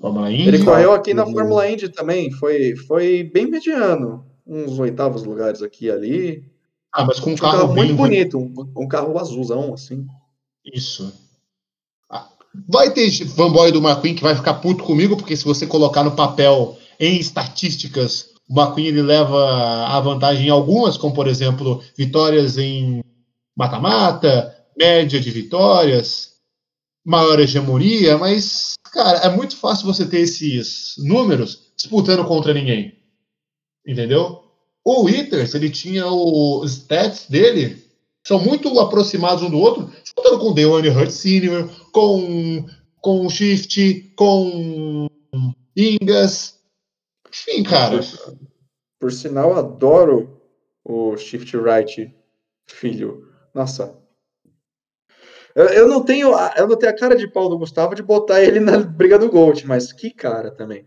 Fórmula Indy. Ele correu aqui na. Fórmula Indy também, foi, foi bem mediano. Uns oitavos lugares aqui e ali. Ah, mas com um um carro, carro bem muito bonito, um, um carro azulzão, assim. Isso. Ah, Vai ter fanboy do McQueen que vai ficar puto comigo, porque se você colocar no papel em estatísticas, o McQueen ele leva a vantagem em algumas, como por exemplo, vitórias em mata-mata, média de vitórias, maior hegemonia, mas, cara, é muito fácil você ter esses números disputando contra ninguém. Entendeu? O Withers, ele tinha os stats dele, são muito aproximados um do outro, disputando com Deone Hurt Sr., com, com Shift, com Ingas. Enfim, cara. Por, por sinal, adoro o Shift Right filho. Nossa. Eu, não tenho a, eu não tenho a cara de pau do Gustavo de botar ele na briga do Gold, mas que cara também.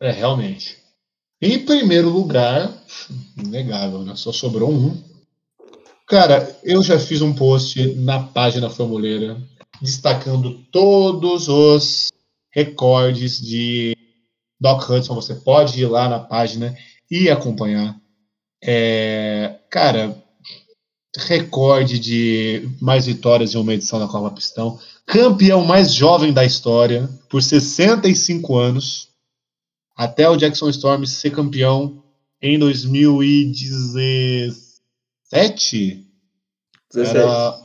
É, realmente. Em primeiro lugar, inegável, né? Só sobrou um. Cara, eu já fiz um post na página Formuleira destacando todos os recordes de Doc Hudson. Você pode ir lá na página e acompanhar. É, cara, recorde de mais vitórias em uma edição da Copa Pistão. Campeão mais jovem da história, por 65 anos até o Jackson Storm ser campeão em 2017. 16. Era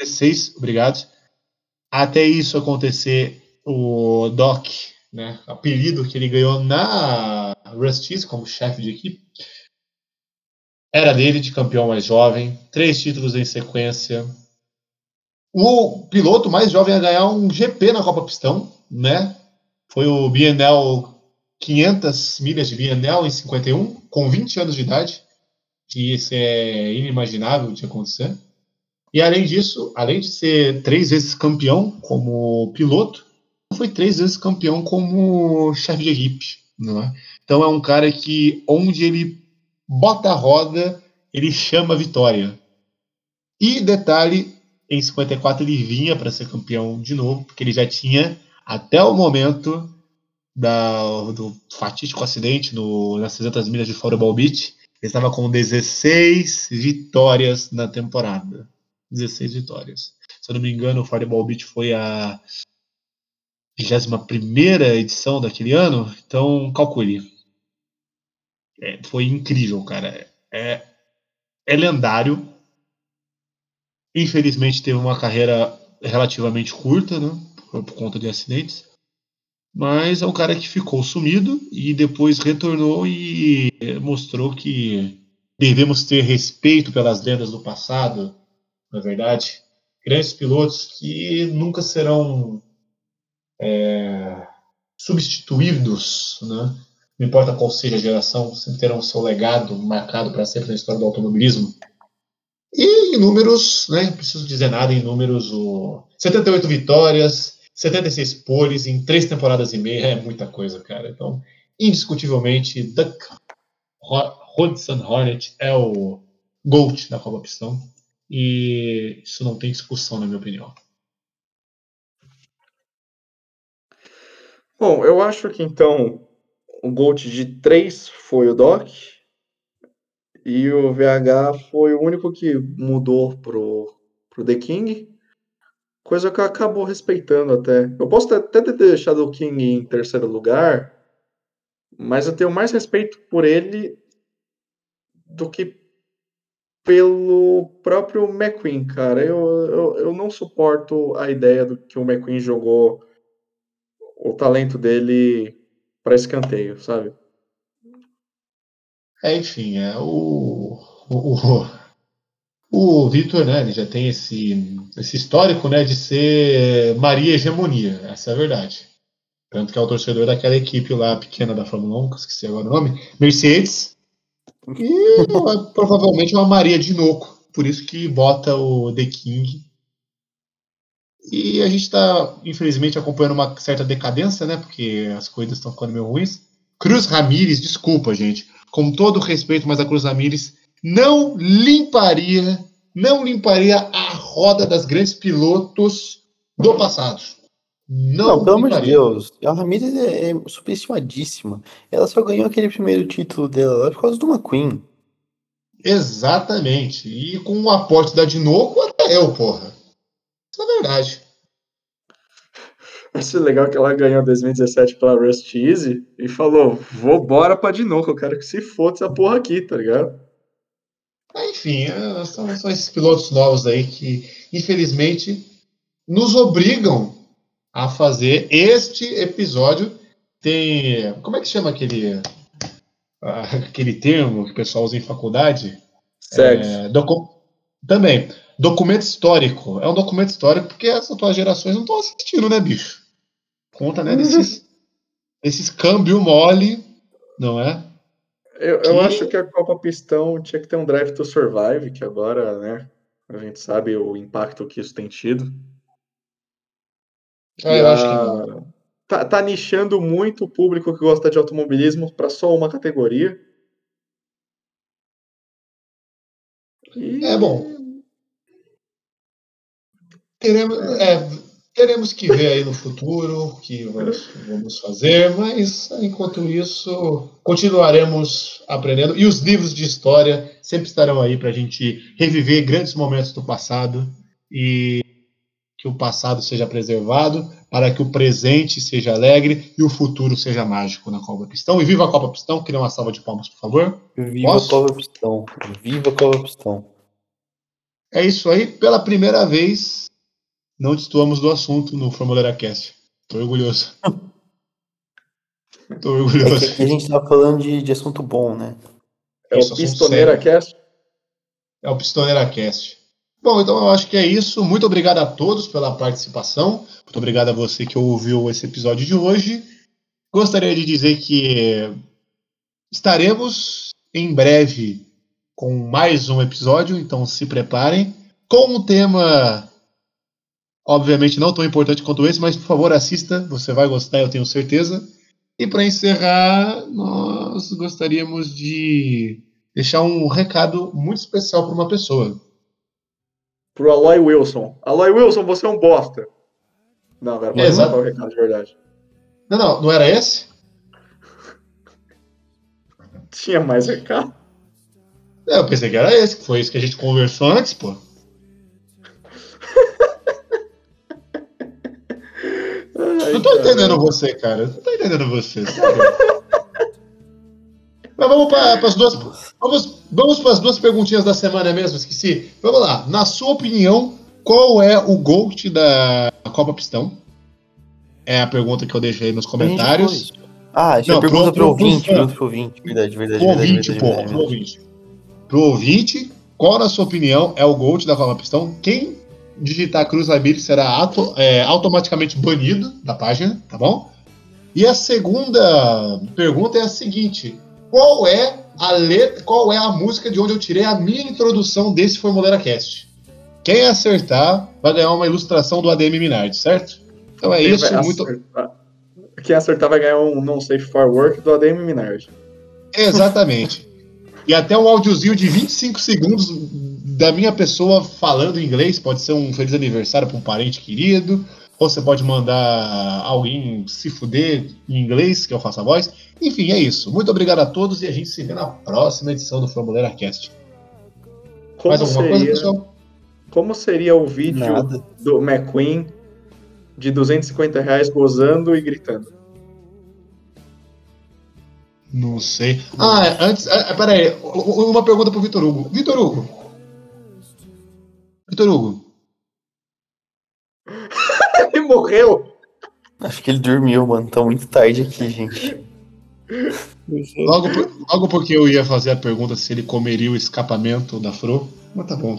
16, obrigado. Até isso acontecer, o Doc, né, apelido que ele ganhou na Rustiz como chefe de equipe, era dele de campeão mais jovem, três títulos em sequência. O piloto mais jovem a ganhar um GP na Copa Pistão, né? Foi o Bienal 500 milhas de Bienal em 51, com 20 anos de idade. E isso é inimaginável de acontecer. E além disso, além de ser três vezes campeão como piloto, foi três vezes campeão como chefe de equipe. Não é? Então é um cara que, onde ele bota a roda, ele chama a vitória. E detalhe, em 54 ele vinha para ser campeão de novo, porque ele já tinha, até o momento da, do fatídico acidente no, nas 300 milhas de Fireball Beach, estava com 16 vitórias na temporada. 16 vitórias. Se eu não me engano, o Fireball Beach foi a 21 edição daquele ano, então calcule. É, foi incrível, cara. É, é lendário. Infelizmente teve uma carreira relativamente curta, né? Por, por conta de acidentes. Mas é um cara que ficou sumido e depois retornou e mostrou que devemos ter respeito pelas lendas do passado, na verdade. Grandes pilotos que nunca serão é, substituídos, né? não importa qual seja a geração, sempre terão seu legado marcado para sempre na história do automobilismo. E em números, né, não preciso dizer nada em números, o 78 vitórias, 76 poles em três temporadas e meia é muita coisa, cara. Então, indiscutivelmente, Duck Hudson Hornet é o GOAT da Copa Pistão. E isso não tem discussão, na minha opinião. Bom, eu acho que então o Gold de 3 foi o Doc e o VH foi o único que mudou pro, pro The King. Coisa que eu acabo respeitando até. Eu posso até ter deixado o King em terceiro lugar, mas eu tenho mais respeito por ele do que pelo próprio McQueen, cara. Eu, eu, eu não suporto a ideia do que o McQueen jogou o talento dele para escanteio, sabe? É, enfim, é o. O, o Vitor, né, ele já tem esse, esse histórico, né, de ser Maria Hegemonia, essa é a verdade. Tanto que é o torcedor daquela equipe lá pequena da Fórmula 1, que esqueci agora o nome, Mercedes, e provavelmente uma Maria de Noco, por isso que bota o The King E a gente está, infelizmente, acompanhando uma certa decadência, né? Porque as coisas estão ficando meio ruins. Cruz Ramírez, desculpa, gente. Com todo respeito, mas a Cruz Ramírez não limparia, não limparia a roda das grandes pilotos do passado. Não, Não, pelo amor de. Deus. A Ramirez é, é superestimadíssima. Ela só ganhou aquele primeiro título dela lá por causa do McQueen. Exatamente. E com o aporte da Dinoco, até eu, porra. Isso é verdade. *laughs* Acho legal que ela ganhou em 2017 pela Rust Easy e falou: vou bora pra de novo, eu quero que se foda essa porra aqui, tá ligado? Enfim, é, são, são esses pilotos novos aí que, infelizmente, nos obrigam a fazer este episódio. Tem. Como é que chama aquele. ah, aquele termo que o pessoal usa em faculdade? Segue. É, docu- Também. Documento histórico. É um documento histórico porque as atuais gerações não estão assistindo, né, bicho? Conta, né, desses, *laughs* desses câmbio mole, não é? Eu, eu Que- acho que a Copa Pistão tinha que ter um Drive to Survive, que agora, né, a gente sabe o impacto que isso tem tido. Ah, E eu a- acho que não. Tá, tá nichando muito o público que gosta de automobilismo para só uma categoria. E- É bom. Teremos, é, teremos que ver aí no futuro o que vamos, vamos fazer, mas enquanto isso, continuaremos aprendendo. E os livros de história sempre estarão aí para a gente reviver grandes momentos do passado e que o passado seja preservado, para que o presente seja alegre e o futuro seja mágico na Copa Pistão. E viva a Copa Pistão! Queria uma salva de palmas, por favor. Viva Posso? a Copa Pistão. Viva a Copa Pistão. É isso aí. Pela primeira vez, não destoamos do assunto no Formuleira Cast. Tô orgulhoso. *laughs* Tô É que orgulhoso. aqui a gente tava falando de, de assunto bom, né? É o Pistoneira. Cast. É o Pistoneira Cast. Bom, então eu acho que é isso. Muito obrigado a todos pela participação. Muito obrigado a você que ouviu esse episódio de hoje. Gostaria de dizer que estaremos em breve com mais um episódio, então se preparem. Com um tema, obviamente, não tão importante quanto esse, mas por favor assista, você vai gostar, eu tenho certeza. E para encerrar, nós gostaríamos de deixar um recado muito especial para uma pessoa. Pro Aloy Wilson. Aloy Wilson, você é um bosta. Não, agora pode Exato. o recado de verdade. Não, não, não era esse? Tinha mais recado? É, eu pensei que era esse, que foi isso que a gente conversou antes, pô. Tô entendendo você, cara. Não tô entendendo você, sério. *laughs* Mas vamos para as duas. Vamos, vamos para as duas perguntinhas da semana mesmo, esqueci. Vamos lá. Na sua opinião, qual é o GOAT da Copa Pistão? É a pergunta que eu deixei nos comentários. Ah, já Não, pergunta pro- pro pro- ouvinte, pergunta pro ouvinte. Verdade, verdade, Pro verdade. ouvinte, verdade, porra, verdade, pro verdade. ouvinte. Pro ouvinte, qual, na sua opinião, é o GOAT da Copa Pistão? Quem digitar Cruz Ramirez será auto- é, automaticamente banido da página, tá bom? E a segunda pergunta é a seguinte: qual é a letra, qual é a música de onde eu tirei a minha introdução desse Formuleira Cast? Quem acertar vai ganhar uma ilustração do ADM Minardi, certo? Então é Quem isso, muito. acertar- Quem acertar vai ganhar um não safe for work do ADM Minardi. Exatamente. E até um áudiozinho de 25 segundos da minha pessoa falando inglês. Pode ser um feliz aniversário para um parente querido. Ou você pode mandar alguém se fuder em inglês, que eu faço a voz. Enfim, é isso. Muito obrigado a todos e a gente se vê na próxima edição do Formuleira Cast. Como Mais alguma coisa, seria, pessoal? como seria o vídeo Nada. do McQueen de 250 reais gozando e gritando? Não sei. Ah, antes. Ah, peraí. Uma pergunta pro Vitor Hugo. Vitor Hugo. Vitor Hugo. *laughs* Ele morreu! Acho que ele dormiu, mano. Tá muito tarde aqui, gente. Logo, por- logo porque eu ia fazer a pergunta se ele comeria o escapamento da Fro. Mas tá bom.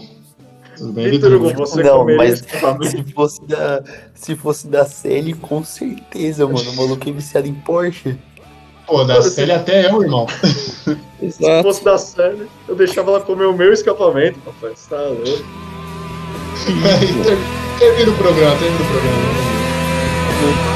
Tudo bem, Vitor Hugo, você Não, comeria mas se fosse da, se fosse da série, com certeza, mano. O maluco é viciado em Porsche. Pô, da série até eu, irmão. *laughs* Se fosse da série, eu deixava ela comer o meu escapamento, papai. Você tá louco? Ter- *laughs* Termina o programa, termina o programa.